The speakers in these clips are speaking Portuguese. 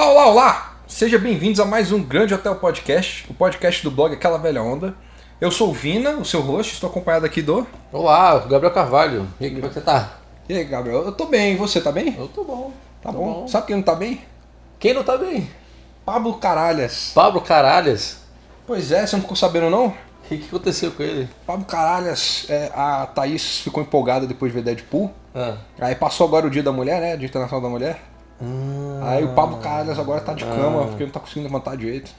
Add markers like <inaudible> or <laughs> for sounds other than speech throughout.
Olá, olá, olá! Sejam bem-vindos a mais um Grande Hotel Podcast, o podcast do blog Aquela Velha Onda. Eu sou o Vina, o seu host, estou acompanhado aqui do. Olá, Gabriel Carvalho. E aí, como é que você tá? E aí, Gabriel? Eu tô bem, e você tá bem? Eu tô bom. Tá tô bom. Sabe quem não tá bem? Quem não tá bem? Pablo Caralhas. Pablo Caralhas. Pois é, você não ficou sabendo não? O que, que aconteceu com ele? Pablo Caralhas, é, a Thaís ficou empolgada depois de ver Deadpool. Ah. Aí passou agora o dia da mulher, né? Dia Internacional da Mulher. Ah, Aí o Pablo Caralhas agora tá de cama, porque não tá conseguindo levantar direito.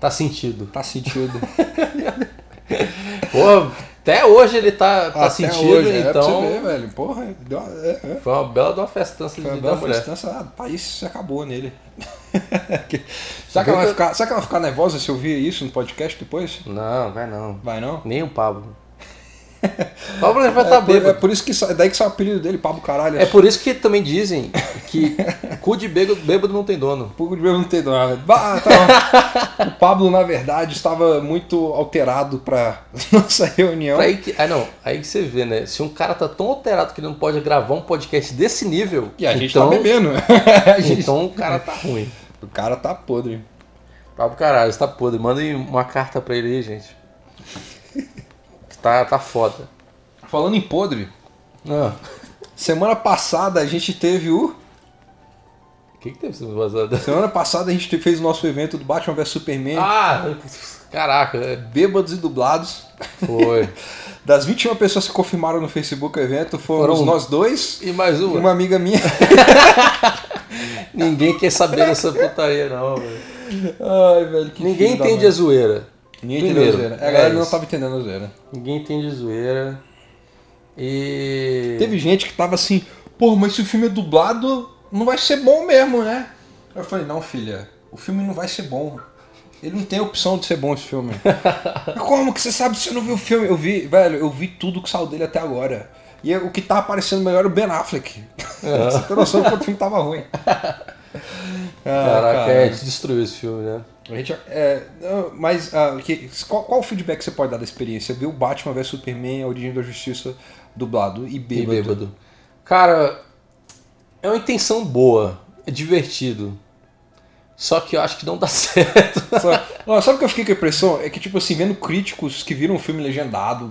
Tá sentido. Tá sentido. <laughs> Pô, até hoje ele tá, tá Até sentido, hoje, é, pra então. você ver, velho. Porra, uma- é, é. Foi uma bela de uma festança Foi de uma da bela festança. Ah, o país se acabou nele. <laughs> será, que ela vai ficar, será que ela vai ficar nervosa se eu ouvir isso no podcast depois? Não, vai não. Vai não? Nem o Pablo. <laughs> Pablo vai É, estar por, é bêbado. por isso que é daí que sai o apelido dele, Pablo Caralho. É por isso que também dizem que <laughs> cu de bêbado, bêbado não tem dono. Pouco de mesmo não tem nada. Bah, tá. o Pablo, na verdade, estava muito alterado pra <laughs> nossa reunião. Aí que, ah, não, aí que você vê, né? Se um cara tá tão alterado que ele não pode gravar um podcast desse nível, E a gente então, tá bebendo. Gente- então o cara tá ruim. O cara tá podre. Pablo caralho, você tá podre. Mandem uma carta pra ele aí, gente. Tá, tá foda. Falando em podre, Ah, semana passada a gente teve o. o que que teve semana passada? <laughs> Semana passada a gente te- fez o nosso evento do Batman vs Superman. Ah, caraca, é, Bêbados e dublados. foi. <laughs> Das 21 pessoas que confirmaram no Facebook o evento, foram Foram- nós dois E mais e uma? uma amiga minha. <laughs> Ninguém quer saber dessa putaria, não, velho. Ai, velho, que Ninguém entende a zoeira. Ninguém entende a Primeiro, zoeira. A é galera não isso. tava entendendo a zoeira. Ninguém entende a zoeira. E. Teve gente que tava assim, pô, mas se o filme é dublado, não vai ser bom mesmo, né? Eu falei, não, filha, o filme não vai ser bom. Ele não tem opção de ser bom esse filme. <laughs> Como que você sabe se você não viu o filme? Eu vi, velho, eu vi tudo que saiu dele até agora. E o que tá aparecendo melhor é o Ben Affleck. <laughs> você tem noção quanto o filme tava ruim. <laughs> Ah, Caraca, cara. é, te destruiu esse filme, né? A gente, é, mas ah, que- qual, qual o feedback que você pode dar da experiência? Viu Batman vs Superman, A Origem da Justiça dublado e E bêbado. bêbado. Cara, é uma intenção boa, é divertido. Só que eu acho que não dá <laughs> certo. Sabe, não, sabe o que eu fiquei com a impressão? É que, tipo assim, vendo críticos que viram o filme legendado,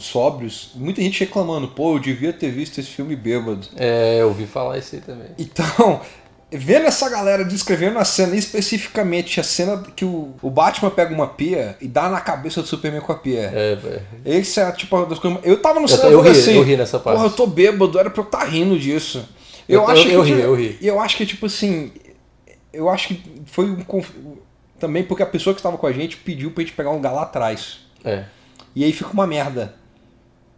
sóbrios, muita gente reclamando, pô, eu devia ter visto esse filme bêbado. É, eu ouvi falar isso aí também. Então, vendo essa galera descrevendo a cena, especificamente a cena que o, o Batman pega uma pia e dá na cabeça do Superman com a pia. É, velho. Esse é tipo uma das coisas. Eu tava no Eu- cinema eu ri, assim, eu ri nessa parte. Porra, eu tô bêbado, era pra eu estar rindo disso. Eu, Eu- acho eu- eu que ri, eu ri. E eu acho que, tipo assim. Eu acho que foi um. conf- Também porque a pessoa que estava com a gente pediu pra gente pegar um lugar lá atrás. É. E aí fica uma merda.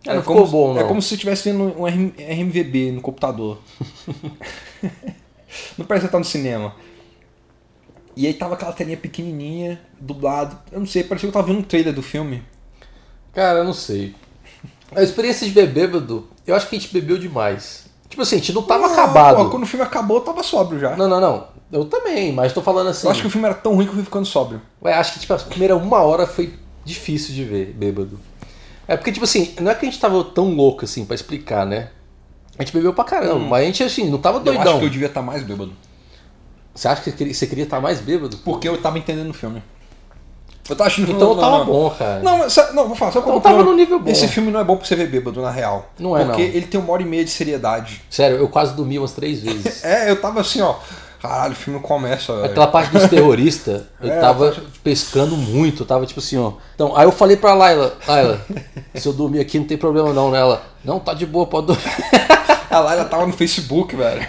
É, não como, ficou bom, não. É como se você estivesse vendo um RM RMVB no computador. <laughs> não parece que você tá no cinema. E aí tava aquela telinha pequenininha, dublado. Eu não sei, parecia que eu tava vendo um trailer do filme. Cara, eu não sei. A experiência de ver bêbado, eu acho que a gente bebeu demais. Tipo assim, a gente não tava Não, acabado. pô, quando o filme acabou, eu tava sóbrio já. Não, não, não. Eu também, mas tô falando assim. Eu acho que o filme era tão ruim que eu fui ficando sóbrio. Ué, acho que tipo, a primeira uma hora foi difícil de ver bêbado. É porque, tipo assim, não é que a gente tava tão louco assim pra explicar, né? A gente bebeu pra caramba, mas a gente assim, não tava Hum. Eu doidão. acho que eu devia estar mais bêbado. Você acha que você queria estar mais bêbado? Porque eu tava entendendo o filme. Eu tava achando Então não, tava não. bom, cara. Não, mas, não, vou falar, qual Então é tava no nível bom. Esse filme não é bom pra você ver bêbado, na real. Não é, Porque não. ele tem uma hora e meia de seriedade. Sério, eu quase dormi umas três vezes. É, eu tava assim, ó. Caralho, o filme começa, velho. Aquela parte dos <laughs> terroristas, eu É, tava tava- pescando muito, tava tipo assim, ó. Então, aí eu falei pra Laila, Laila, se eu dormir aqui não tem problema não, né? Ela, não, tá de boa, pode dormir. <laughs> A Laila tava no Facebook, velho. <laughs>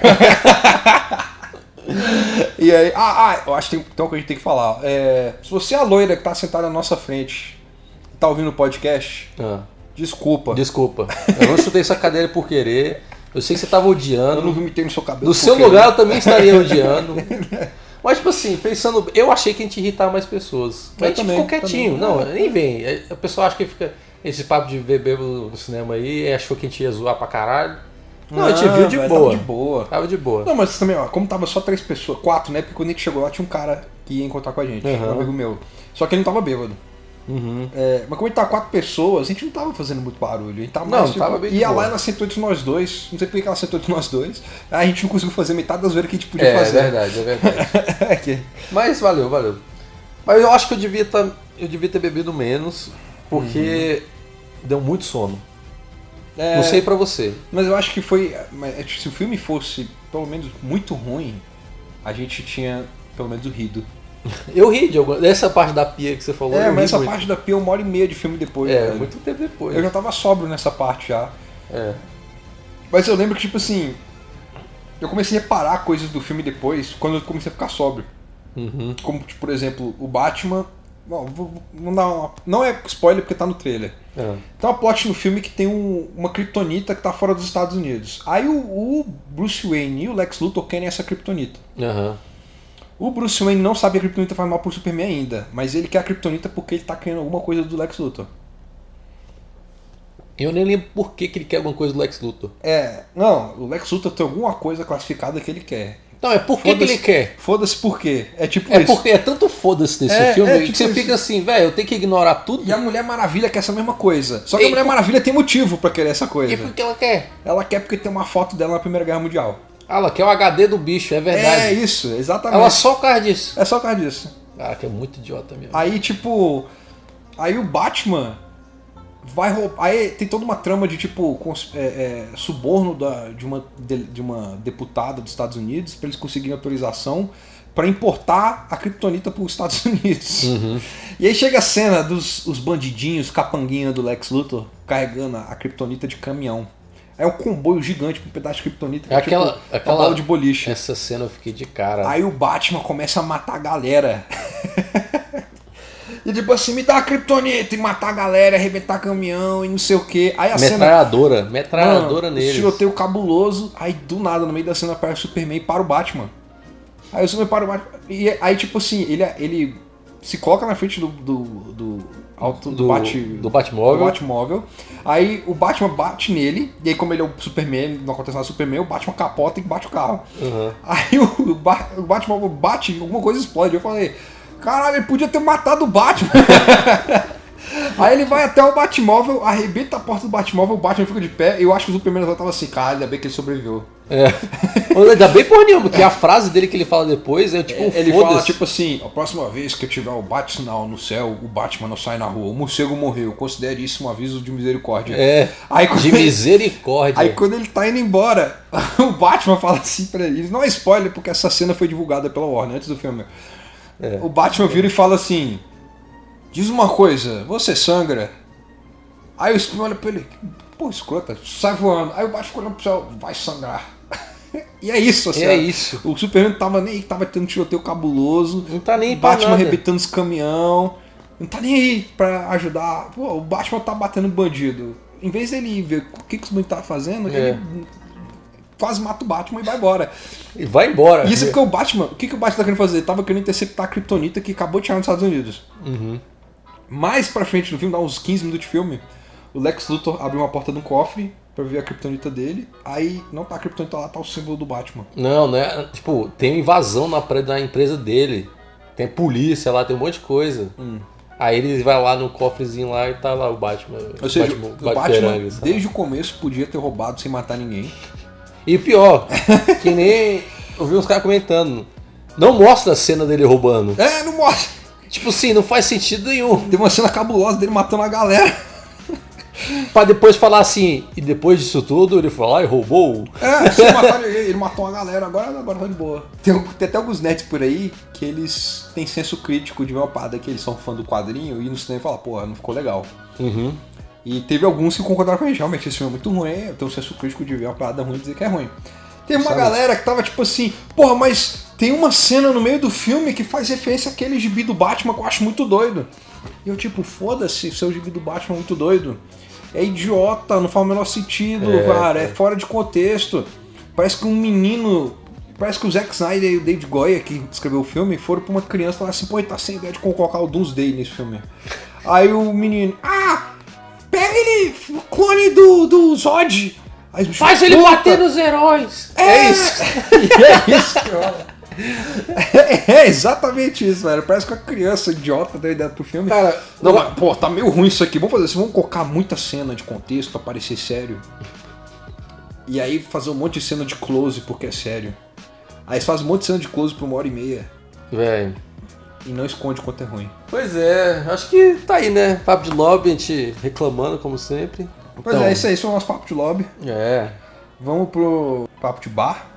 e aí, ah, ah, eu acho que tem, tem uma coisa que a gente tem que falar. É, se você é a loira que tá sentada na nossa frente e tá ouvindo o podcast, Ah, desculpa. desculpa, eu não chutei essa cadeira por querer, eu sei que você tava Eu odiando. não vomitei no seu cabelo. No seu lugar eu também estaria odiando. <laughs> Mas, tipo assim, pensando. Eu achei que a gente ia irritar mais pessoas. Mas Eu a gente também, ficou quietinho. também. Não, nem vem. A pessoa acha que fica. Esse papo de ver bêbado no cinema aí, achou que a gente ia zoar pra caralho. Não, a gente viu de boa. Tava de boa. Tava de boa. Não, mas também, ó, como tava só três pessoas, quatro, né? Porque quando a gente chegou lá tinha um cara que ia encontrar com a gente, Uhum. um amigo meu. Só que ele não tava bêbado. É, mas como a gente tava quatro pessoas, a gente não tava fazendo muito barulho. A gente tava Não, mais, tipo, tava bem ia boa. lá e ela sentou entre nós dois. Não sei por que ela sentou entre nós dois. Aí a gente não conseguiu fazer metade das zoeiras que a gente podia É, é fazer. verdade, é verdade. <laughs> É Mas valeu, valeu. Mas eu acho que eu devia, tá, eu devia ter bebido menos, porque deu muito sono. é, Não sei pra você. Mas eu acho que foi. é, Se o filme fosse, pelo menos, muito ruim, a gente tinha, pelo menos, rido. Eu ri de alguma. Dessa parte da pia que você falou. É, mas essa muito. parte da Pia, uma hora e meia de filme depois. É, muito tempo depois. Eu já tava sóbrio nessa parte já. É. Mas eu lembro que, tipo assim. Eu comecei a reparar coisas do filme depois, quando eu comecei a ficar sóbrio. Uhum. Como, tipo, por exemplo, o Batman. Não, vou- vou uma- não é spoiler porque tá no trailer. É. Tem uma plot no filme que tem um- uma kryptonita que tá fora dos Estados Unidos. Aí o, o Bruce Wayne e o Lex Luthor querem essa kryptonita. Aham. O Bruce Wayne não sabe que a kryptonita faz mal pro Superman ainda, mas ele quer a kryptonita porque ele tá querendo alguma coisa do Lex Luthor. Eu nem lembro por que, que ele quer alguma coisa do Lex Luthor. É, não, o Lex Luthor tem alguma coisa classificada que ele quer. Não, é por que, que ele quer. Foda-se por quê? É tipo É isso. porque é tanto foda-se desse É, filme é, que tipo você isso. fica assim, velho, eu tenho que ignorar tudo. E a Mulher Maravilha quer essa mesma coisa. Só que a Mulher por- Maravilha tem motivo pra querer essa coisa. E por que ela quer? Ela quer porque tem uma foto dela na Primeira Guerra Mundial. Ah, ela quer o HD do bicho, é verdade. É isso, exatamente. ela só por causa disso. É só por causa disso. Cara, que é muito idiota mesmo. Aí, tipo. Aí o Batman vai roubar. Aí tem toda uma trama de, tipo, cons- é, é, suborno da, de, uma, de, de uma deputada dos Estados Unidos pra eles conseguirem autorização pra importar a Kryptonita pros Estados <laughs> Unidos. E aí chega a cena dos os bandidinhos, capanguinha do Lex Luthor, carregando a Kryptonita de caminhão. É um comboio gigante com um pedaço de Kryptonita. que É aquela- tipo, aquela- bola de boliche. Essa cena eu fiquei de cara. Aí o Batman começa a matar a galera. <laughs> e tipo assim, me dá a kryptonita e matar a galera, arrebentar caminhão e não sei o que. Aí a cena. metralhadora, metralhadora Mano, neles. Tiroteio cabuloso. Aí do nada, no meio da cena, aparece o Superman e para o Batman. Aí o Superman para o Batman. E aí, tipo assim, ele, ele se coloca na frente do. do, do, auto, do, Do- Bat, do Batmóvel. do Batmóvel. Aí o Batman bate nele. E aí, como ele é o Superman, não acontece nada Superman, o Batman capota e bate o carro. Uhum. Aí o, Ba- o Batman bate, alguma coisa explode. Eu falei, caralho, ele podia ter matado o Batman. <laughs> Aí ele vai até o Batmóvel, arrebenta a porta do Batmóvel, o Batman fica de pé. Eu acho que o Superman só tava assim, cara, ainda bem que ele sobreviveu. É. Ainda bem por nenhuma, porque a frase dele que ele fala depois é tipo, ele foda-se. fala tipo assim: a próxima vez que eu tiver o Bat-sinal no céu, o Batman não sai na rua, o morcego morreu. Considere isso um aviso de misericórdia. É, Aí de ele- misericórdia. Aí quando ele tá indo embora, <laughs> o Batman fala assim pra ele, não é spoiler porque essa cena foi divulgada pela Warner antes do filme. É. O Batman vira e fala assim: Diz uma coisa, você sangra. Aí o Superman olha pra ele, pô, escrota, sai voando. Aí o Batman fica olhando pro céu, vai sangrar. <laughs> e é isso, assim. É isso. O Superman tava nem aí, tava tendo tiroteio cabuloso. Não tá nem o Batman arrebentando os caminhão. Não tá nem aí pra ajudar. Pô, o Batman tá batendo bandido. Em vez dele ver o que, que os bandidos tá fazendo, É. ele quase mata o Batman e vai embora. E vai embora. E isso é porque o Batman, o que, que o Batman tá querendo fazer? Ele tava querendo interceptar a Kryptonita que acabou de chegar nos Estados Unidos. Uhum. Mais pra frente no filme, dá uns 15 minutos de filme, o Lex Luthor abre uma porta de um cofre pra ver a Kryptonita dele. Aí não tá a Kryptonita lá, tá o símbolo do Batman. Não, né? Tipo, tem uma invasão na, na empresa dele. Tem polícia lá, tem um monte de coisa. Hum. Aí ele vai lá no cofrezinho lá e tá lá o Batman. Ou seja, Batman, o Batman, sabe? desde o começo, podia ter roubado sem matar ninguém. E pior, que nem eu vi uns caras comentando. Não mostra a cena dele roubando. É, não mostra. Tipo assim, não faz sentido nenhum. Tem uma cena cabulosa dele matando a galera. <laughs> Pra depois falar assim, e depois disso tudo ele foi lá e roubou. É, <laughs> ninguém. Ele matou uma galera, agora, agora tá de boa. Tem, tem até alguns nerds por aí que eles têm senso crítico de ver uma parada que eles são fã do quadrinho e no cinema falam, porra, não ficou legal. Uhum. E teve alguns que concordaram com a gente, realmente, esse filme é muito ruim, eu tenho um senso crítico de ver uma parada ruim e dizer que é ruim. Teve uma Sabe? galera que tava tipo assim, porra, mas tem uma cena no meio do filme que faz referência àquele gibi do Batman que eu acho muito doido. E eu tipo, foda-se, seu gibi do Batman é muito doido. É idiota, não faz o menor sentido, É, cara, é é. fora de contexto. Parece que um menino. Parece que o Zack Snyder e o David Goya, que escreveu o filme, foram pra uma criança e falaram assim, pô, ele tá sem ideia de como colocar o Doomsday nesse filme. <laughs> Aí o menino, ah, pega ele, clone do, do Zod. Aí Faz ele bater nos heróis! É, isso. <laughs> e é isso que rola. <laughs> É exatamente isso, velho. Parece que uma criança idiota deu ideia pro filme. Cara, não, mas, pô, tá meio ruim isso aqui. Vamos fazer assim, vamos colocar muita cena de contexto pra parecer sério. E aí fazer um monte de cena de close porque é sério. Aí você faz um monte de cena de close por uma hora e meia Velho. e não esconde quanto é ruim. Pois é, acho que tá aí, né? Papo de lobby, a gente reclamando como sempre. Pois Então, é, isso aí, isso é o nosso papo de lobby. É. Vamos pro papo de bar.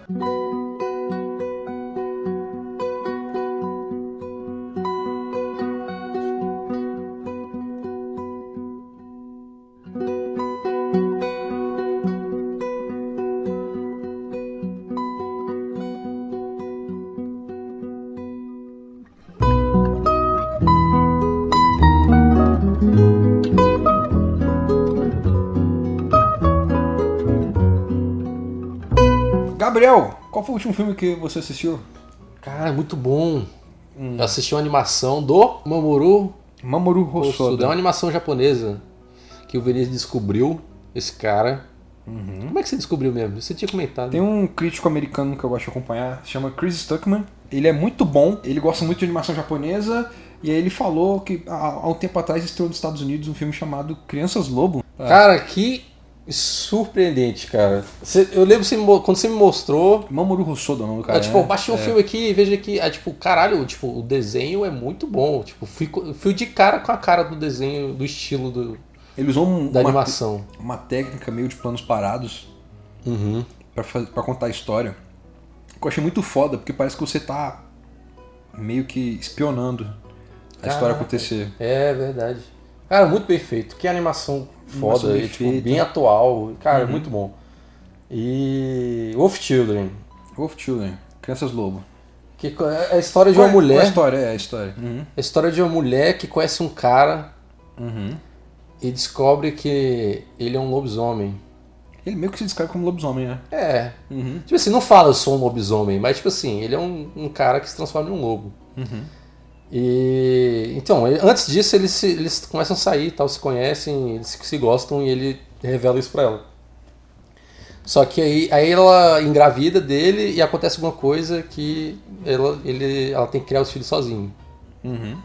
Gabriel, qual foi o último filme que você assistiu? Cara, é muito bom. Eu assisti uma animação do Mamoru Mamoru Hosoda. É uma animação japonesa que o Vinícius descobriu, esse cara. Como é que você descobriu mesmo? Você tinha comentado. Tem um crítico americano que eu gosto de acompanhar, se chama Chris Stuckman. Ele é muito bom, ele gosta muito de animação japonesa, e aí ele falou que há, há um tempo atrás estreou nos Estados Unidos um filme chamado Crianças Lobo. Cara, que surpreendente, cara. Você- eu lembro você quando você me mostrou. Mamoru Hosoda é o nome do cara. eu, tipo, eu né? baixei um É. filme aqui e vejo aqui. Aí, tipo, caralho, tipo, o desenho é muito bom. Tipo, fui, fui de cara com a cara do desenho, do estilo do, Ele usou um- da uma, animação. uma técnica meio de planos parados Uhum. pra contar a história. Que eu achei muito foda, porque parece que você tá meio que espionando a história Caraca. acontecer. É verdade. Cara, muito bem feito. Que Animação foda, e, tipo, bem atual. Cara, muito bom. E. Wolf Children. Wolf Children, Crianças Lobo. Que é a história de uma é- qual é a mulher. história? É a história. Uhum. É a história de uma mulher que conhece um cara Uhum. e descobre que ele é um lobisomem. Ele meio que se descreve como lobisomem, né? É. Uhum. Tipo assim, não fala eu sou um lobisomem, mas tipo assim, ele é um, um cara que se transforma em um lobo. Uhum. E então, ele- antes disso eles, se- eles começam a sair, tal, se conhecem, eles se, se gostam e ele revela isso pra ela. Só que aí, aí ela engravida dele e acontece alguma coisa que ela, ele, ela tem que criar os filhos sozinho. Uhum.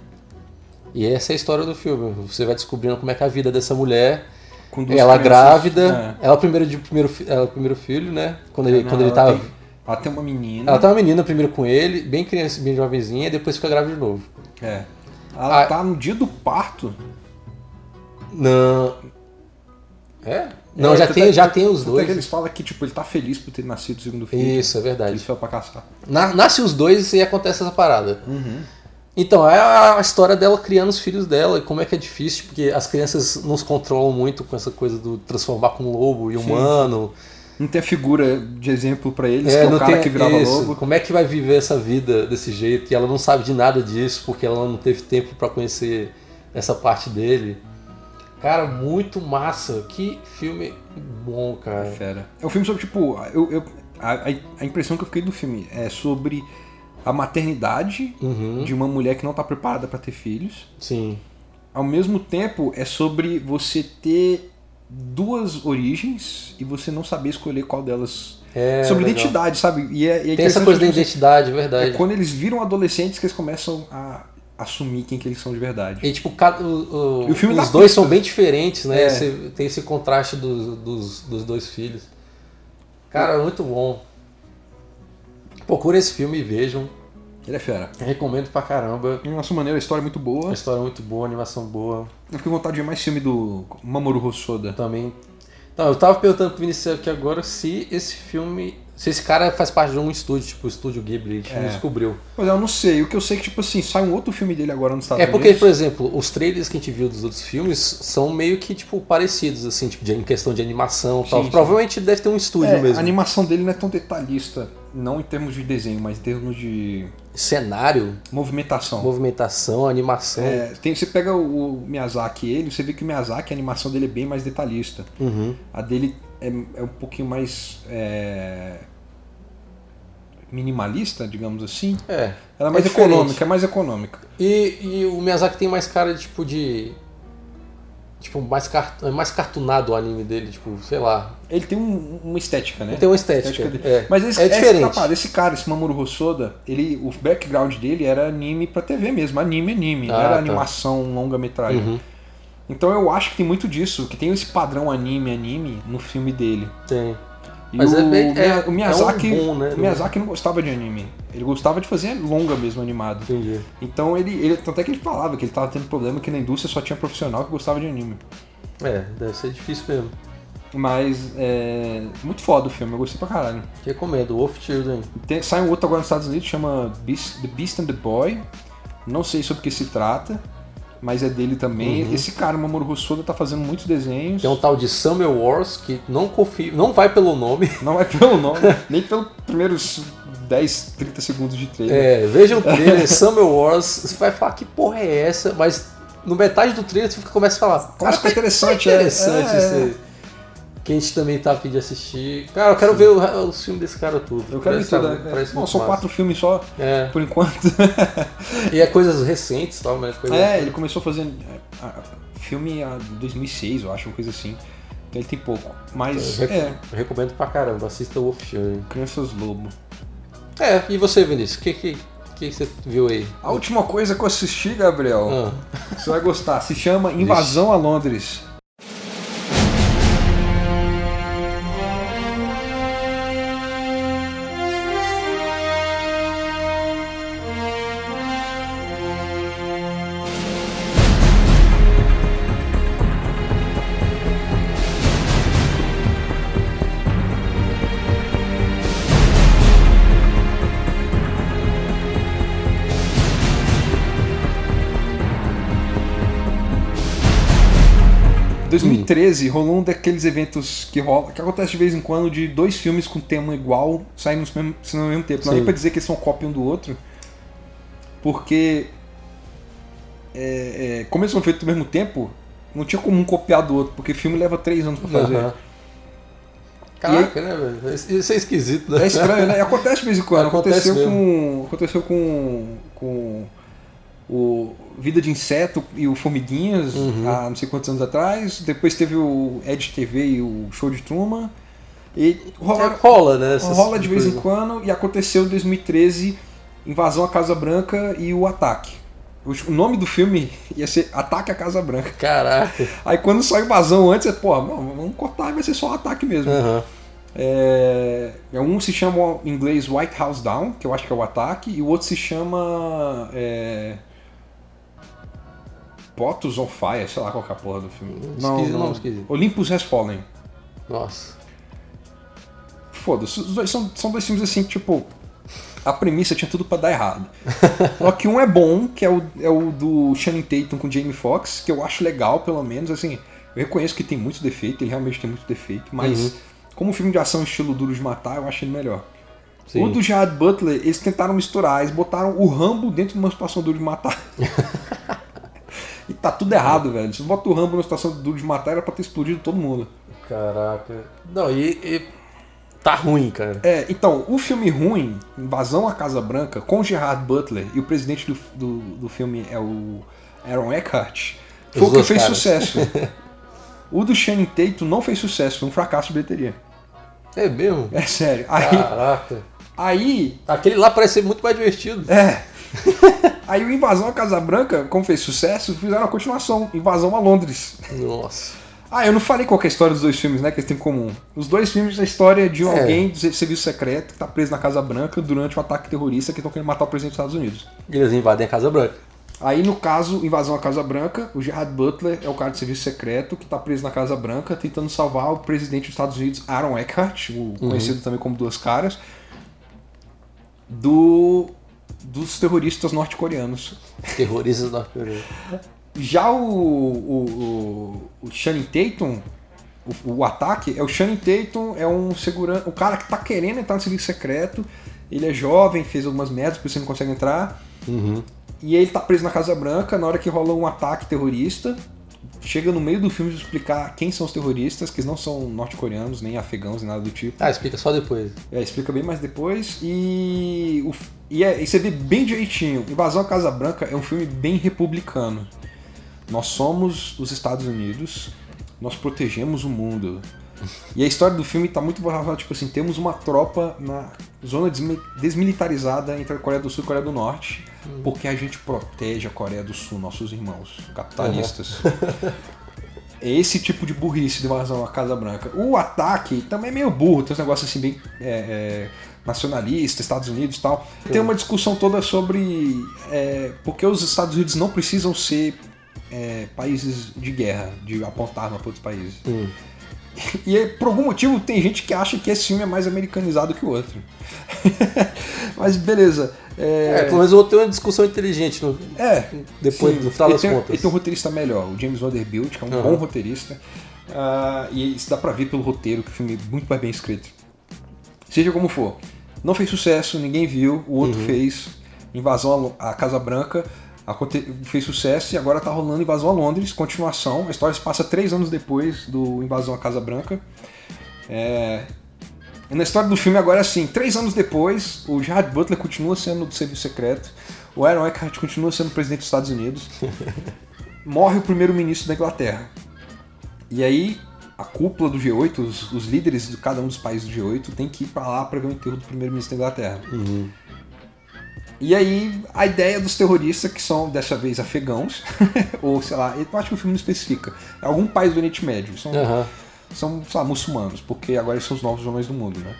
E essa é a história do filme. Você vai descobrindo como é que é a vida dessa mulher. Ela crianças- grávida, ela é o primeiro, de, primeiro, ela é primeiro filho, né? Quando ele, Não, quando ele tava. Tem, ela tem uma menina. Ela tá uma menina primeiro com ele, bem criança, bem jovenzinha, e depois fica grávida de novo. É. Ela Ah. tá no dia do parto. Não. É? Não, É, já, tem, é- já tem os é dois. que eles falam que tipo, ele tá feliz por ter nascido o segundo filho. Isso, é verdade. Ele foi pra caçar. Na- nasce os dois e acontece essa parada. Uhum. Então, é a, a história dela criando os filhos dela e como é que é difícil, porque as crianças nos controlam muito com essa coisa do transformar com lobo e humano. Não tem a figura de exemplo pra eles, É, que é o não cara tem que virava isso. lobo. Como é que vai viver essa vida desse jeito? E ela não sabe de nada disso, porque ela não teve tempo pra conhecer essa parte dele. Cara, muito massa. Que filme bom, cara. Fera. É um filme sobre, tipo, eu, eu- a, a- impressão que eu fiquei do filme é sobre a maternidade Uhum. de uma mulher que não tá preparada pra ter filhos. Sim. Ao mesmo tempo, é sobre você ter duas origens e você não saber escolher qual delas. É, sobre legal. identidade, sabe? E é, e é Tem essa coisa da identidade, é É verdade. quando eles viram adolescentes que eles começam a assumir quem que eles são de verdade. E tipo, cada- o- o- o filme os dois pista. são bem diferentes, né? É. Você tem esse contraste dos, dos, dos dois filhos. Cara, muito bom. Procura esse filme e vejam. Ele é fera. Recomendo pra caramba. De nossa maneira, a história é muito boa. Uma história muito boa, animação boa. Eu fiquei com vontade de ver mais filme do Mamoru Hosoda. Também. Então, eu tava perguntando pro Vinicius aqui agora se esse filme. Se esse cara faz parte de um estúdio, tipo o estúdio Ghibli, a gente não É. descobriu. Pois é, eu não sei. O que eu sei é que, tipo assim, sai um outro filme dele agora nos Estados É porque, Unidos. por exemplo, os trailers que a gente viu dos outros filmes são meio que, tipo, parecidos, assim, tipo, de- em questão de animação e tal. Sim. Provavelmente deve ter um estúdio É, mesmo. a animação dele não é tão detalhista, não em termos de desenho, mas em termos de Cenário, movimentação. movimentação, animação. É, tem, você pega o, Miyazaki ele, você vê que o Miyazaki, a animação dele é bem mais detalhista. Uhum. A dele é, é um pouquinho mais é, minimalista, digamos assim. É. Ela é mais diferente. econômica, é mais econômica. E, e o Miyazaki tem mais cara de, tipo, de... Tipo, mais, cart... é mais cartunado o anime dele, tipo, sei lá. Ele tem um- uma estética, né? Ele tem uma estética. Estética é. Mas esse, é esse, diferente. tá, esse cara, esse Mamoru Hosoda, ele, o background dele era anime pra TV mesmo, anime, anime, não Ah, era tá. animação longa-metragem. Uhum. Então eu acho que tem muito disso, que tem esse padrão anime, anime no filme dele. Tem. E Mas o, é bem- é- o Miyazaki, é um bom, né? o Miyazaki não gostava de anime. Ele gostava de fazer longa mesmo animado. Entendi. Então ele, ele tanto é que ele falava que ele tava tendo problema que na indústria só tinha profissional que gostava de anime. É, deve ser difícil mesmo. Mas é muito foda o filme, eu gostei pra caralho. Recomendo, Wolf Children. Tem, sai um outro agora nos Estados Unidos, chama Beast, The Beast and the Boy. Não sei sobre o que se trata, mas é dele também. Uhum. Esse cara, o Mamoru Hosoda, tá fazendo muitos desenhos. Tem um tal de Summer Wars que não confio, não vai pelo nome. <laughs> Não é pelo nome, nem pelos primeiros 10, 30 segundos de trailer. É, veja o trailer, <laughs> Summer Wars, você vai falar que porra é essa, mas no metade do trailer você começa a falar, Começa a ficar tá- interessante, é. interessante É. isso aí. Que a gente também tá a fim de assistir. Cara, eu quero ver o- os filmes desse cara tudo. Eu quero ver tudo. né? Bom, são quatro filmes só, É, por enquanto. <laughs> e é coisas recentes tal, mas coisas... É, ele começou fazendo é, a- filme em 2006, eu acho, uma coisa assim. Então ele tem pouco. Mas, Eu é, eu recomendo pra caramba, assista o Children. Crianças Lobo. É, e você, Vinícius, o que, que, que você viu aí? A última coisa que eu assisti, Gabriel, Ah, você vai gostar, se chama <laughs> Invasão a Londres. 2013 rolou um daqueles eventos que rola, que acontece de vez em quando de dois filmes com tema igual saindo no mesmo, ao mesmo tempo. Não é nem pra dizer que eles são cópia um do outro, porque é, é, como eles são feitos ao mesmo tempo, não tinha como um copiar do outro, porque filme leva três anos pra fazer. aham. Caraca, né, velho? Isso é esquisito, né? É estranho, né? Acontece de vez em quando. <laughs> Acontece aconteceu com. Aconteceu com. com o Vida de Inseto e o Formiguinhas Uhum. há não sei quantos anos atrás. Depois teve o Ed TV e o Show de Truman. E rola, É, rola, né? rola de vez em coisas. quando. E aconteceu em 2013 Invasão à Casa Branca e o Ataque. O o nome do filme <laughs> ia ser Ataque à Casa Branca. Caraca. Aí quando saiu invasão antes, é, pô, não, vamos cortar e vai ser só ataque mesmo. É, é, um se chama em inglês White House Down, que eu acho que é o ataque, e o outro se chama. É, Potus on Fire, sei lá qual que é a porra do filme. Esquisito, não, esquisito. Olympus Has Fallen. Nossa. Foda-se, os dois são, são dois filmes assim que, tipo, a premissa tinha tudo pra dar errado. <laughs> Só que um é bom, que é o, é o do Channing Tatum com Jamie Foxx, que eu acho legal, pelo menos, assim, eu reconheço que tem muito defeito, ele realmente tem muito defeito, mas Uhum. como filme de ação estilo Duro de Matar, eu acho ele melhor. Sim. O do Gerard Butler, eles tentaram misturar, eles botaram o Rambo dentro de uma situação Duro de Matar. <laughs> e tá tudo errado, velho. Se bota o Rambo numa situação Duro de Matar, era pra ter explodido todo mundo. Caraca. Não, e, e tá ruim, cara. É, então, o filme ruim, Invasão à Casa Branca, com Gerard Butler, e o presidente do, do, do filme é o Aaron Eckhart, foi Os o que fez caras. sucesso. <laughs> o do Channing Tatum não fez sucesso, foi um fracasso de bilheteria. É mesmo? É sério. Aí, Caraca. aí Aquele lá parece ser muito mais divertido. é. <laughs> aí o Invasão à Casa Branca, como fez sucesso, fizeram a continuação, Invasão a Londres. Nossa. Ah, eu não falei qual é a história dos dois filmes, né? Que eles têm em comum. Os dois filmes é a história de É. alguém do serviço secreto que tá preso na Casa Branca durante um ataque terrorista que estão querendo matar o presidente dos Estados Unidos. Eles invadem a Casa Branca. Aí, no caso, invasão à Casa Branca, o Gerard Butler é o cara de serviço secreto que tá preso na Casa Branca tentando salvar o presidente dos Estados Unidos, Aaron Eckhart, o conhecido também como Duas Caras, do dos terroristas norte-coreanos. Terroristas norte-coreanos. Já o, o, o, o Channing Tatum, o, o ataque, é o Channing Tatum, é um segurança, o cara que tá querendo entrar no serviço secreto, ele é jovem, fez algumas merdas, por isso ele não consegue entrar, Uhum. e ele tá preso na Casa Branca na hora que rola um ataque terrorista. Chega no meio do filme de explicar quem são os terroristas, que eles não são norte-coreanos, nem afegãos, nem nada do tipo. Ah, explica só depois. É, explica bem mais depois. E, o, e, é- e você vê bem direitinho. Invasão à Casa Branca é um filme bem republicano. Nós somos os Estados Unidos, nós protegemos o mundo. E a história do filme tá muito relacionada, tipo assim, temos uma tropa na zona desmi- desmilitarizada entre a Coreia do Sul e a Coreia do Norte, porque a gente protege a Coreia do Sul, nossos irmãos capitalistas. <laughs> É esse tipo de burrice de invasão à Casa Branca. O ataque também é meio burro, tem uns negócios assim bem é, é, nacionalista, Estados Unidos e tal. Tem uma discussão toda sobre é, porque os Estados Unidos não precisam ser é, países de guerra, de apontar arma para outros países. Hum. E por algum motivo tem gente que acha que esse filme é mais americanizado que o outro. <laughs> Mas beleza. É, É, pelo menos eu vou ter uma discussão inteligente no- é, depois sim. do final das tem, contas. Ele tem um roteirista melhor, o James Vanderbilt, que é um Aham. bom roteirista. Ah, e isso dá pra ver pelo roteiro que o filme é muito mais bem escrito. Seja como for, não fez sucesso, ninguém viu, o outro fez. Invasão à Casa Branca aconte- fez sucesso e agora tá rolando Invasão a Londres, continuação. A história se passa três anos depois do Invasão à Casa Branca. É, e na história do filme agora é assim, três anos depois, o Gerard Butler continua sendo do serviço secreto, o Aaron Eckhart continua sendo presidente dos Estados Unidos, <laughs> morre o primeiro-ministro da Inglaterra. E aí a cúpula do G8, os, os líderes de cada um dos países do G8 tem que ir pra lá para ver o enterro do primeiro-ministro da Inglaterra. Uhum. E aí a ideia dos terroristas, que são dessa vez afegãos, <laughs> ou sei lá, eu acho que o filme não especifica, é algum país do Oriente Médio, são, são sei lá, muçulmanos, porque agora eles são os novos homens do mundo, né?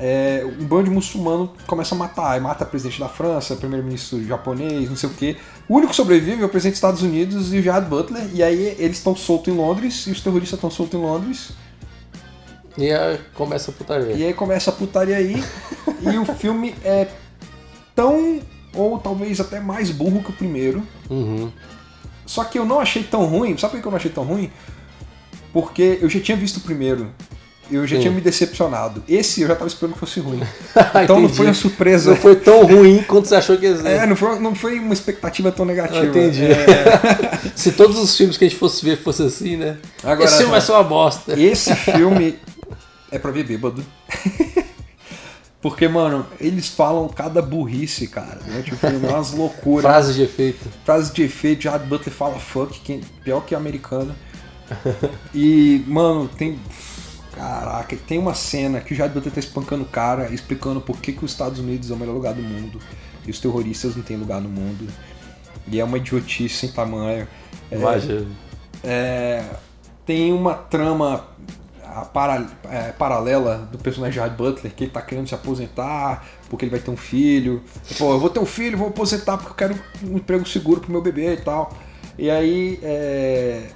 É. é, um bando de muçulmano começa a matar. Aí mata o presidente da França, primeiro-ministro japonês, não sei o quê. O único que sobrevive é o presidente dos Estados Unidos e o Gerard Butler. E aí eles estão soltos em Londres e os terroristas estão soltos em Londres. E aí começa a putaria. E aí começa a putaria aí. <laughs> e o filme é tão, ou talvez até mais burro que o primeiro. Uhum. Só que eu não achei tão ruim. Sabe por que eu não achei tão ruim? Porque eu já tinha visto o primeiro. Eu já Sim. tinha me decepcionado. Esse eu já tava esperando que fosse ruim. <laughs> Então não foi uma surpresa. Não foi tão ruim quanto você achou que ia ser. É, não foi, não foi uma expectativa tão negativa. Ah, entendi. É, <laughs> Se todos os filmes que a gente fosse ver fosse assim, né? Agora, Esse filme vai ser uma bosta. esse filme é pra ver bêbado. <laughs> Porque, mano, eles falam cada burrice, cara. Durante o filme, é umas <laughs> loucuras. Frases de efeito. Frase de efeito, Gerard Butler fala fuck, que pior que americano. <laughs> E, mano, tem. Caraca, tem uma cena que o Gerard Butler tá espancando o cara, explicando por que, que os Estados Unidos é o melhor lugar do mundo. E os terroristas não têm lugar no mundo. E é uma idiotice sem tamanho. É, Imagina. é, tem uma trama a para- é, paralela do personagem Gerard Butler, que ele tá querendo se aposentar porque ele vai ter um filho. Pô, eu vou ter um filho, vou aposentar porque eu quero um emprego seguro pro meu bebê e tal. E aí é,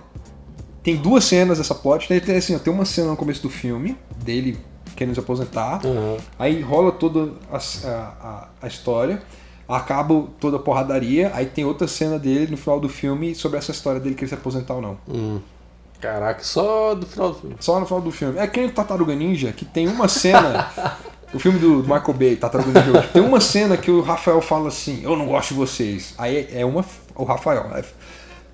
tem duas cenas dessa plot. Tem, tem, assim, tem uma cena no começo do filme dele querendo se aposentar. Aham. Aí rola toda a, a, a história, acaba toda a porradaria, aí tem outra cena dele no final do filme sobre essa história dele querer se aposentar ou não. Hum. Caraca, só do final do filme. Só no final do filme. É que nem o Tartaruga Ninja, que tem uma cena. o filme do, Michael Bay, Tartaruga Ninja. hoje, Tem uma cena que o Rafael fala assim: Eu não gosto de vocês. Aí é uma. O Rafael. né?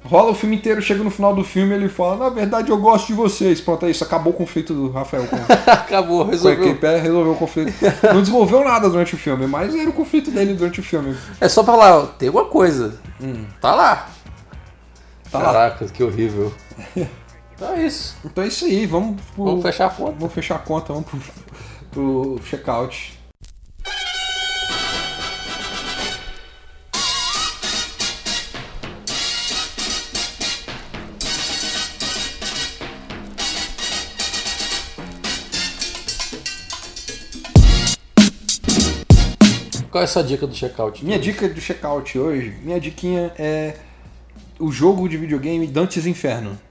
Rola o filme inteiro, chega no final do filme ele fala: Na verdade eu gosto de vocês. Pronto, é isso. Acabou o conflito do Rafael com, Acabou, <laughs> com a resolveu. equipe. É, resolveu o conflito. Não desenvolveu nada durante o filme, mas era o conflito dele durante o filme. É só pra lá, tem alguma coisa. Tá lá. Tá lá. Caraca, que horrível. <laughs> Então é isso. Então é isso aí, vamos pro, Vamos fechar a conta. Vamos fechar a conta, vamos pro, pro checkout. Qual é a sua dica do checkout? Minha dica do checkout hoje, minha diquinha é o jogo de videogame Dantes Inferno.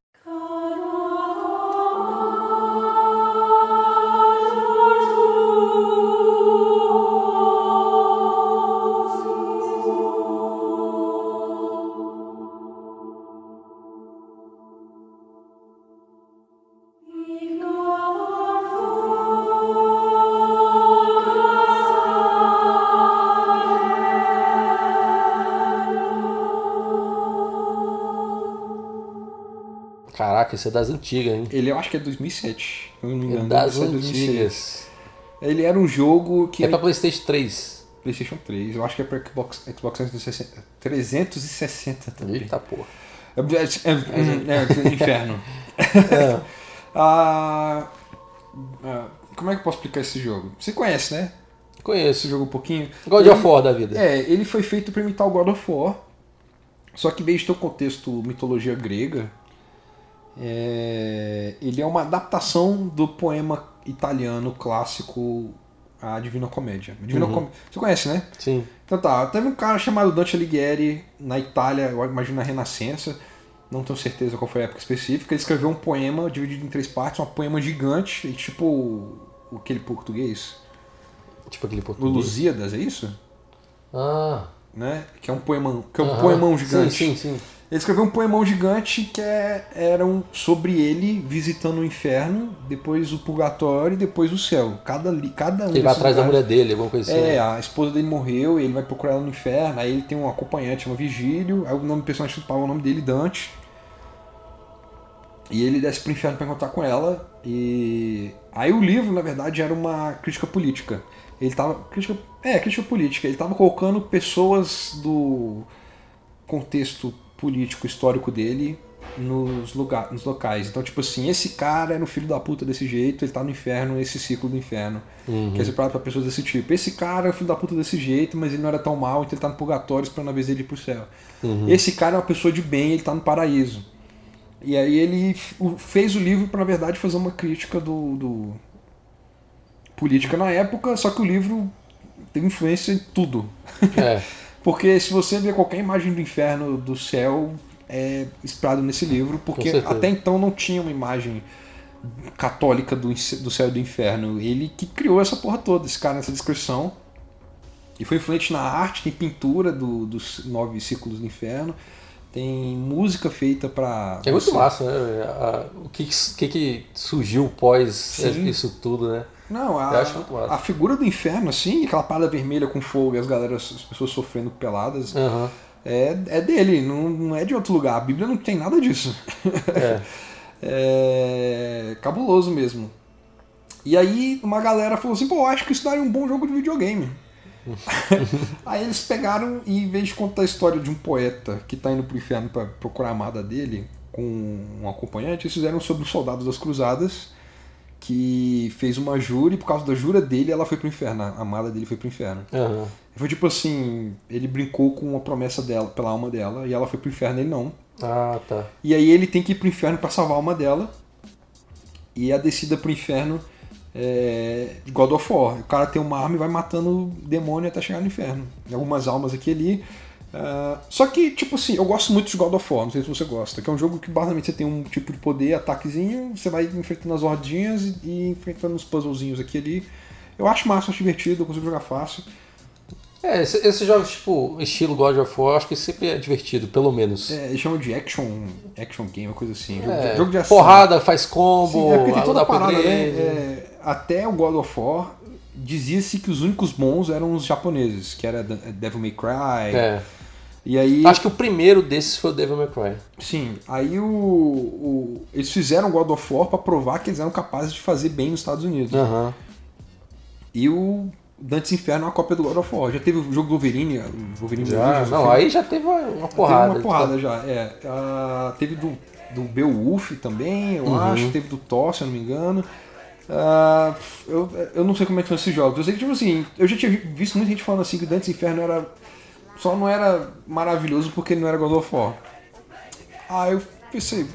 Caraca, esse é das antigas, hein? Ele eu acho que é 2007, se eu não me É engano. das ser 2006. antigas. Ele era um jogo que É pra Playstation 3. PlayStation 3, eu acho que é para Xbox, Xbox 360, 360 também. Eita porra. É, é, é, é, inferno. É. <laughs> <laughs> Ah, ah, como é que eu posso explicar esse jogo? Você conhece, né? Esse Conheço. jogo um pouquinho. God Ele- of War da vida. É, ele foi feito para imitar o God of War. Só que, em vez de ter o contexto mitologia grega, é, ele é uma adaptação do poema italiano clássico A Divina Comédia. Divina Uhum. Com- Você conhece, né? Sim. Então tá, teve um cara chamado Dante Alighieri na Itália, eu imagino na Renascença, não tenho certeza qual foi a época específica, ele escreveu um poema dividido em três partes, um poema gigante, tipo o- aquele português, Tipo aquele português. Lusíadas, é isso? Ah. Né? Que é um poemão, que é um aham. poemão gigante. Sim, sim, sim. Ele escreveu um poemão gigante que é, eram sobre ele visitando o inferno, depois o purgatório e depois o céu. Cada, cada um Ele vai atrás da lugares- mulher dele, alguma coisa assim. É, né? a esposa dele morreu, ele vai procurar ela no inferno, aí ele tem um acompanhante, chama Vigílio, aí o nome do personagem principal é o nome dele, Dante. E ele desce pro inferno pra encontrar com ela. E aí o livro, na verdade, era uma crítica política. Ele tava. Crítica, é, crítica política. Ele tava colocando pessoas do contexto político histórico dele nos, lugar, nos locais. Então, tipo assim, esse cara era um filho da puta desse jeito, ele tá no inferno, nesse ciclo do inferno. Uhum. Que é separado pra pessoas desse tipo. Esse cara é um filho da puta desse jeito, mas ele não era tão mal, então ele tá no purgatório esperando a vez dele ir pro céu. Uhum. Esse cara é uma pessoa de bem, ele tá no paraíso. E aí ele fez o livro pra, na verdade, fazer uma crítica do, do- política na época, só que o livro teve influência em tudo. É. <laughs> Porque se você ver qualquer imagem do inferno, do céu, é inspirado nesse livro, porque até então não tinha uma imagem católica do, do céu e do inferno. Ele que criou essa porra toda, esse cara nessa descrição. E foi influente na arte, tem pintura do- dos nove círculos do inferno, tem música feita pra. É muito massa, né? O que, que, que surgiu pós Sim. isso tudo, né? Não, a, a figura do inferno, assim, aquela parada vermelha com fogo e as galera, as pessoas sofrendo peladas, Aham. é, é dele, não, não é de outro lugar. A Bíblia não tem nada disso. É. <laughs> É cabuloso mesmo. E aí uma galera falou assim, pô, acho que isso daria um bom jogo de videogame. <laughs> aí eles pegaram e em vez de contar a história de um poeta que tá indo pro inferno pra procurar a amada dele com um acompanhante, eles fizeram sobre os soldados das cruzadas que fez uma jura e por causa da jura dele ela foi pro inferno, a amada dele foi pro inferno. Aham. Foi tipo assim, ele brincou com a promessa dela, pela alma dela, e ela foi pro inferno, ele não. Ah, tá. E aí ele tem que ir pro inferno pra salvar a alma dela. E a descida pro inferno é God of War. O cara tem uma arma e vai matando o demônio até chegar no inferno. Tem algumas almas aqui ali. Ah, só que, tipo assim, eu gosto muito de God of War, não sei se você gosta, que é um jogo que basicamente você tem um tipo de poder, ataquezinho, você vai enfrentando as hordinhas e, e enfrentando os puzzlezinhos aqui e ali. Eu acho massa, acho divertido, eu consigo jogar fácil. É, esse- esses jogos, tipo, estilo God of War, acho que sempre é divertido, pelo menos. É, eles chamam de action, action game, uma coisa assim. Jogo, É, de, jogo de ação. porrada, faz combo, Sim, é porque tem toda a parada, né? É, até o God of War dizia-se que os únicos bons eram os japoneses, que era De- Devil May Cry. É. E aí, Acho que o primeiro desses foi o Devil May Cry. sim, aí o, o- eles fizeram God of War pra provar que eles eram capazes de fazer bem nos Estados Unidos. Aham. E o Dante's Inferno é uma cópia do God of War. Já teve o jogo do Wolverine, o Wolverine Já, não, filme. aí já teve uma, porrada. Teve uma porrada já, é. Ah, teve do, do Beowulf também, eu Uhum. acho. Teve do Thor, se eu não me engano. Ah, eu, eu não sei como é que são esses jogos. Eu sei que, tipo assim, eu já tinha vi- visto muita gente falando assim que o Dante's Inferno era. Só não era maravilhoso porque ele não era God of War. Aí eu pensei,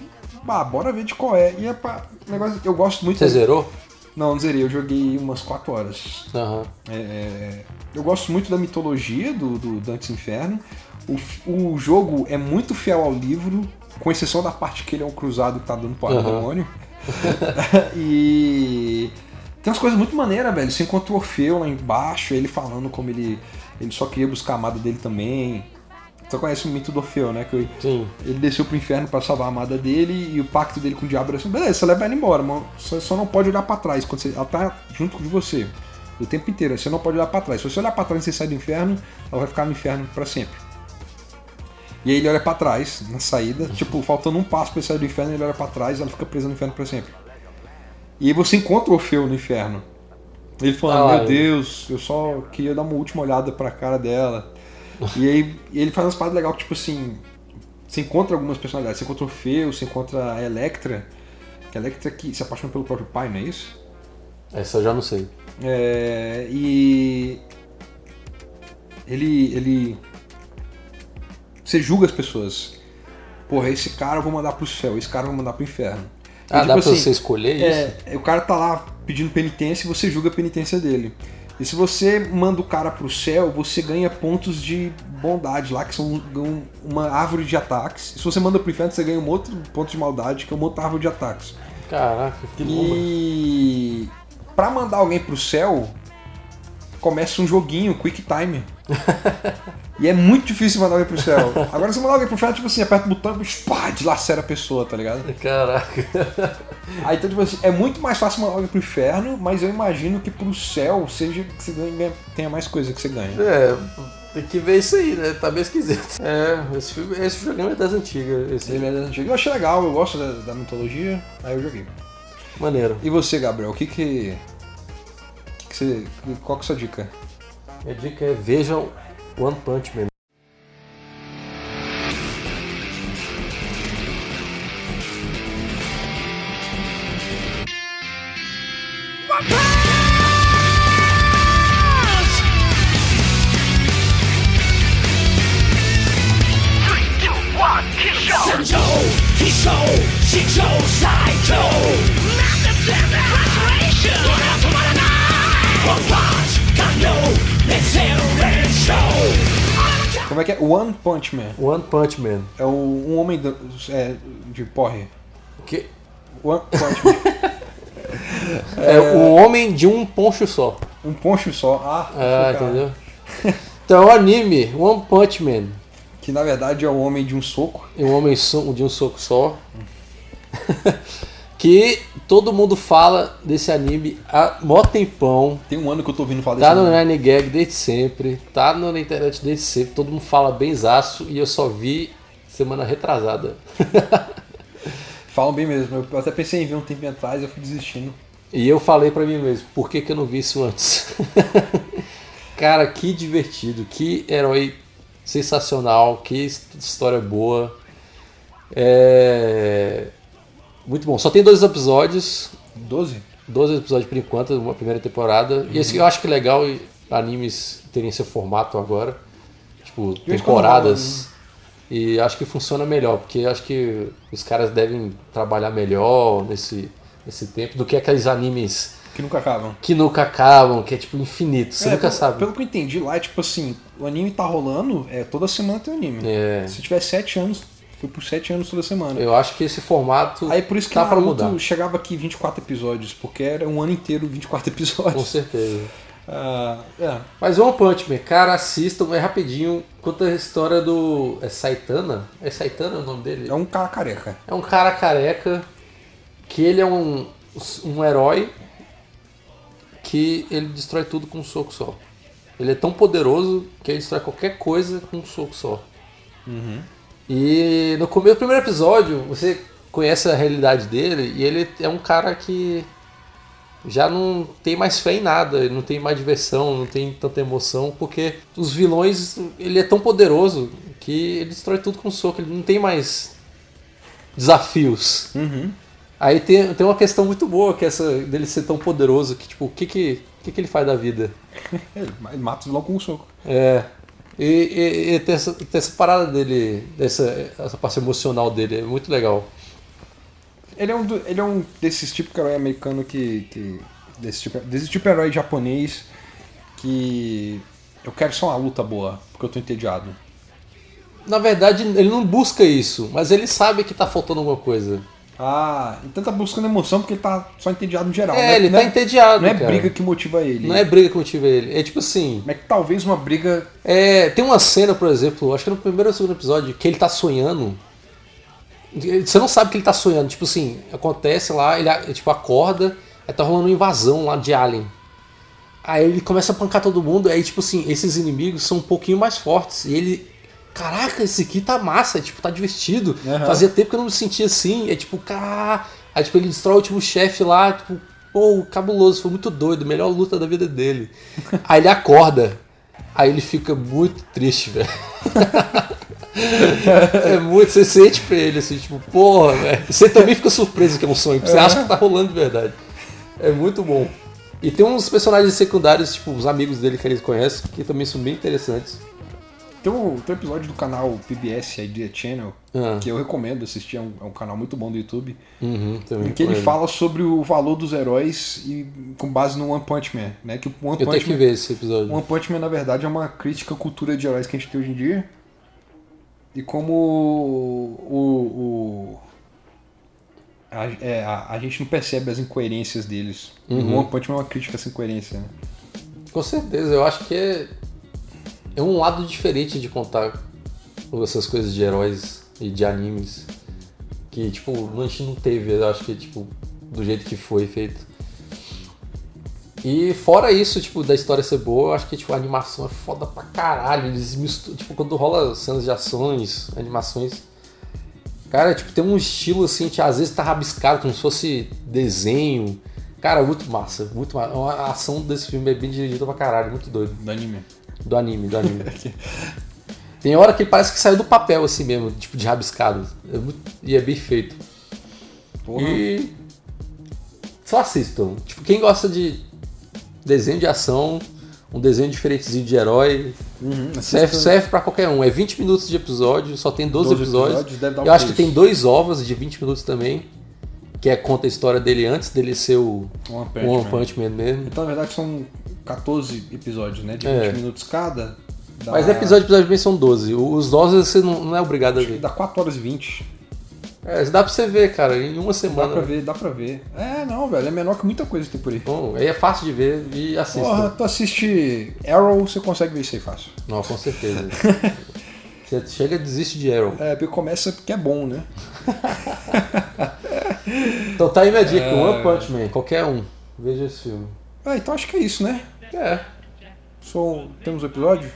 bah, bora ver de qual é. E é pra. Negócio, eu gosto muito. Você zerou? Não, não zerei, eu joguei umas 4 horas. Aham. É, eu gosto muito da mitologia do, do Dante's Inferno. O, o jogo é muito fiel ao livro, com exceção da parte que ele é um cruzado que tá dando no Aham. demônio. <laughs> e tem umas coisas muito maneiras, velho. Você encontra o Orfeu lá embaixo, ele falando como ele, ele só queria buscar a amada dele também. Você conhece o mito do Orfeu, né? Que Sim. ele desceu pro inferno pra salvar a amada dele e o pacto dele com o diabo era assim: beleza, você leva ela embora, mas você só não pode olhar pra trás quando você, ela tá junto de você o tempo inteiro. Você não pode olhar pra trás. Se você olhar pra trás e você sai do inferno, ela vai ficar no inferno pra sempre. E aí ele olha pra trás na saída, tipo, faltando um passo pra ele sair do inferno, ele olha pra trás e ela fica presa no inferno pra sempre. E aí você encontra o Orfeu no inferno. Ele falando, Ah meu Deus, eu só queria dar uma última olhada pra cara dela. e aí ele faz umas paradas legais, tipo assim, Você encontra algumas personalidades. Você encontra o Feu, você encontra a Electra. Que a Electra que se apaixona pelo próprio pai, não é isso? Essa eu já não sei. É, e ele, ele. Você julga as pessoas. Porra, esse cara eu vou mandar pro céu, esse cara eu vou mandar pro inferno. Ah, tipo dá pra assim, você escolher isso? É, o cara tá lá pedindo penitência e você julga a penitência dele. E se você manda o cara pro céu, você ganha pontos de bondade lá, que são um- uma árvore de ataques. E se você manda pro inferno, você ganha um outro ponto de maldade, que é uma outra árvore de ataques. Caraca, que louco. E pra mandar alguém pro céu, começa um joguinho, Quick Time. <laughs> e é muito difícil mandar alguém pro céu. Agora, se mandar alguém pro inferno, tipo assim, aperta o botão e pá, deslacera a pessoa, tá ligado? Caraca. Aí, então, tipo assim, é muito mais fácil mandar alguém pro inferno, mas eu imagino que pro céu seja que você ganha, tenha mais coisa que você ganha. É, tem que ver isso aí, né? Tá meio esquisito. É, esse, filme, esse programa é das antigas. Esse Ele é das antigas. Eu achei legal, eu gosto da, da mitologia, aí eu joguei. maneiro. E você, Gabriel, o que que. que que você, qual que é a sua dica? Minha dica é vejam One Punch Man. Punch Man. One Punch Man. É o, um homem do- é, de porre. Que One Punch Man. <laughs> é o homem de um poncho só. um poncho só. Ah, Ah, entendeu? Então, o anime One Punch Man. Que na verdade é o homem de um soco. É um homem de um soco só. <laughs> que todo mundo fala desse anime há mó tempão. Tem um ano que eu tô ouvindo falar desse Tá no anime. Nine Gag desde sempre. Tá na internet desde sempre. Todo mundo fala benzaço e eu só vi semana retrasada. <laughs> Falam bem mesmo. Eu até pensei em ver um tempo atrás e eu fui desistindo. E eu falei pra mim mesmo, por que, que eu não vi isso antes? <laughs> Cara, que divertido, que herói sensacional, que his- história boa. É... Muito bom. Só tem dois episódios, 12? 12 episódios por enquanto, uma primeira temporada. E esse eu acho que é legal animes terem esse formato agora. Tipo, temporadas. E acho que funciona melhor, porque acho que os caras devem trabalhar melhor nesse, nesse tempo do que aqueles animes Que nunca acabam. que nunca acabam, que é tipo infinito, você É, nunca pelo, sabe. Pelo que eu entendi lá, é tipo assim, o anime tá rolando, é toda semana tem anime. É, Se tiver 7 anos, foi por 7 anos toda semana. eu acho que esse formato Aí por isso que pra Naruto mudar. chegava aqui 24 episódios, porque era um ano inteiro 24 Com episódios. certeza. <laughs> Ah, é. Mas One Punch Man, cara, assistam, é rapidinho. Conta a história do. É Saitana? É Saitana o nome dele? É um cara careca. É um cara careca que ele é um, um herói que ele destrói tudo com um soco só. Ele é tão poderoso que ele destrói qualquer coisa com um soco só. E no começo do primeiro episódio, você conhece a realidade dele e ele é um cara que já não tem mais fé em nada, não tem mais diversão, não tem tanta emoção, porque os vilões, ele é tão poderoso que ele destrói tudo com um soco, ele não tem mais desafios. Uhum. Aí tem, tem uma questão muito boa, que é essa dele ser tão poderoso, que tipo, o que que, o que, que ele faz da vida? <laughs> Ele mata os vilão com um soco. É. E, e, e tem, essa, tem essa parada dele, dessa essa parte emocional dele, é muito legal. Ele é um, do- ele é um desses tipos de herói americano que. que desse, tipo, desse tipo de herói japonês que. Eu quero só uma luta boa, porque eu tô entediado. Na verdade, ele não busca isso, mas ele sabe que tá faltando alguma coisa. Ah, então tá buscando emoção porque ele tá só entediado no geral. É, né? ele não tá entediado, Não é cara. briga que motiva ele. Não é briga que motiva ele. É tipo assim. É que talvez uma briga. É, tem uma cena, por exemplo, acho que no primeiro ou segundo episódio, que ele tá sonhando. Você não sabe que ele tá sonhando. Tipo assim, acontece lá, ele ele, tipo acorda, aí tá rolando uma invasão lá de Alien. Aí ele começa a pancar todo mundo, aí tipo assim, esses inimigos são um pouquinho mais fortes. E ele. Caraca, esse aqui tá massa, tipo, tá divertido. Aham. Fazia tempo que eu não me sentia assim. É tipo, cara. Aí tipo, ele destrói o último chefe lá, tipo, pô, cabuloso, foi muito doido, melhor luta da vida dele. <laughs> aí ele acorda. Aí ele fica muito triste, velho. <laughs> É muito, você sente pra ele assim, tipo, porra, velho. Você também fica surpreso que é um sonho, você acha que tá rolando de verdade. É muito bom. E tem uns personagens secundários, tipo, os amigos dele que eles conhecem, que também são bem interessantes. Tem um, tem um episódio do canal PBS Idea Channel Ah. que eu recomendo assistir, é um, é um canal muito bom do YouTube. Uhum. Em que ele fala sobre o valor dos heróis e com base no One Punch Man, né? Que o One Eu tenho Punch que Man, ver esse episódio. One Punch Man na verdade é uma crítica à cultura de heróis que a gente tem hoje em dia. E como o, o a, é, a, a gente não percebe as incoerências deles. Uhum. O One Punch Man é uma crítica a essa incoerência, né? Com certeza, eu acho que é, é um lado diferente de contar essas coisas de heróis e de animes. Que, tipo, a gente não teve, eu acho que, tipo, do jeito que foi feito. E fora isso, tipo, da história ser boa, eu acho que, tipo, a animação é foda pra caralho. Eles misturam, tipo, quando rola cenas de ações, animações... Cara, tipo, tem um estilo, assim, que às vezes tá rabiscado, como se fosse desenho. Cara, muito massa, muito massa. A ação desse filme é bem dirigida pra caralho, muito doido. Do anime. Do anime, do anime. <laughs> Tem hora que parece que saiu do papel assim mesmo, tipo de rabiscado. É muito- e é bem feito. Porra. E. Só assistam. Tipo, quem gosta de desenho de ação, um desenho diferentezinho de herói, Uhum, serve, serve pra qualquer um. É 20 minutos de episódio, só tem 12, 12 episódios. um Eu acho que três. tem dois ovos de 20 minutos também. Que é conta a história dele antes dele ser o One Punch, One Man. Punch Man mesmo. Então, na verdade, são 14 episódios, né? De É. 20 minutos cada. Dá, Mas episódio episódio bem são 12. Os 12 você não, não é obrigado a ver. Dá 4 horas e 20. É, dá pra você ver, cara, em uma Dá semana. pra ver, dá pra ver. É, não, velho. É menor que muita coisa que tem por aí. Bom, aí é fácil de ver e assista. Porra, tu assiste Arrow, você consegue ver isso aí fácil. Não, com certeza. <laughs> você chega e desiste de Arrow. É, porque começa porque é bom, né? Então tá aí minha dica, <laughs> É. One Punch Man, qualquer um. Veja esse filme. Ah, então acho que é isso, né? É, Só temos o episódio?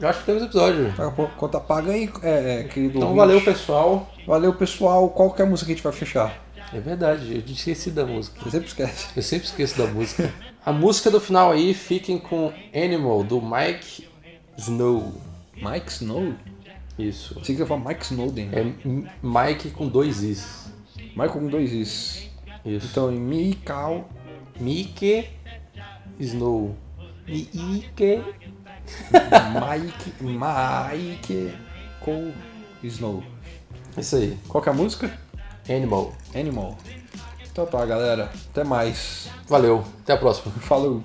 eu acho que temos episódio. Tá, Conta paga aí, é, é, querido Então ouvinte. valeu, pessoal. Valeu, pessoal. Qual que é a música que a gente vai fechar? É verdade, eu esqueci da música. Você sempre esquece. Eu sempre esqueço da música. A música do final aí, fiquem com Animal, do Mike Snow. Mike Snow? Isso. Sei que falar Mike Snowden. É M- Mike com dois Is. Michael com dois Is. Isso. Então, em Mikau. Mike Snow. Mike. Mike. Mike com Snow. Isso aí. Qual que é a música? Animal. Animal. Então tá, galera. Até mais. Valeu. Até a próxima. Falou.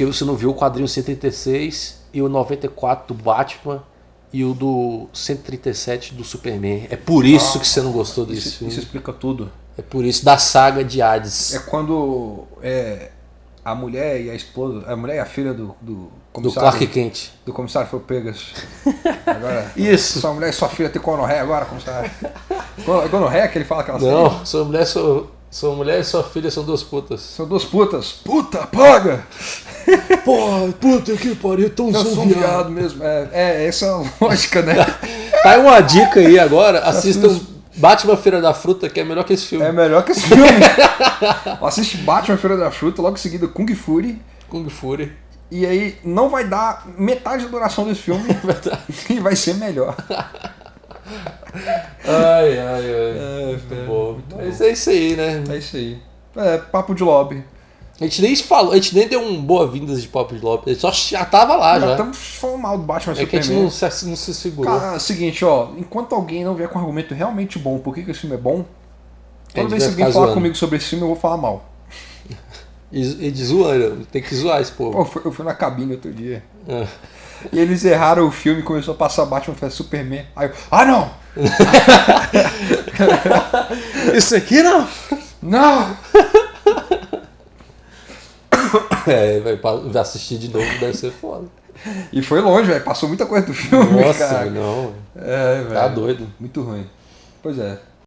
Porque você não viu o quadrinho 136 e o 94 do Batman e o do 137 do Superman. É por isso que você não gostou desse Isso, filme. isso explica tudo. É por isso, da saga de Hades. É quando é, a mulher e a esposa, a mulher e a filha do, do do comissário. Clark Kent. do comissário foi pegas. <laughs> Agora, Isso. sua mulher e sua filha tem conorreia agora, comissário. Gono- Gonorreia que ele fala têm? Não, sua mulher, sua, sua mulher e sua filha são duas putas. São duas putas. Puta, paga! <laughs> Porra, puta que pariu, tão um viado mesmo. É, é, essa é a <laughs> lógica, né? <laughs> Tá aí uma dica aí agora, assistam Batman Feira da Fruta, que é melhor que esse filme. É melhor que esse filme. Assiste Batman Feira da Fruta, logo em seguida Kung Fury. Kung Fury. E aí não vai dar metade da duração desse filme e vai ser melhor. Ai, ai, ai. É, muito bom. Mas é isso aí, né? É isso aí. É, papo de lobby. A gente nem falou, a gente nem deu um boa-vindas de Pop de gente só já tava lá Já já. estamos falando mal do Batman É que a gente Superman. não se, não se segurou. Cara, é o seguinte, ó, enquanto alguém não vier com um argumento realmente bom por que, que esse filme é bom, A toda vez que alguém falar zoando. comigo sobre esse filme, eu vou falar mal. <laughs> E, e de zoando, tem que zoar esse povo. Pô, eu fui- eu fui na cabine outro dia. É. E eles erraram o filme e começou a passar Batman vs Superman. Aí eu, ah não! <laughs> Isso aqui não! Não! É, vai, assistir de novo, deve ser foda. E foi longe, velho. Passou muita coisa do filme, Nossa, cara. não. É. Tá doido. Muito ruim. Pois é.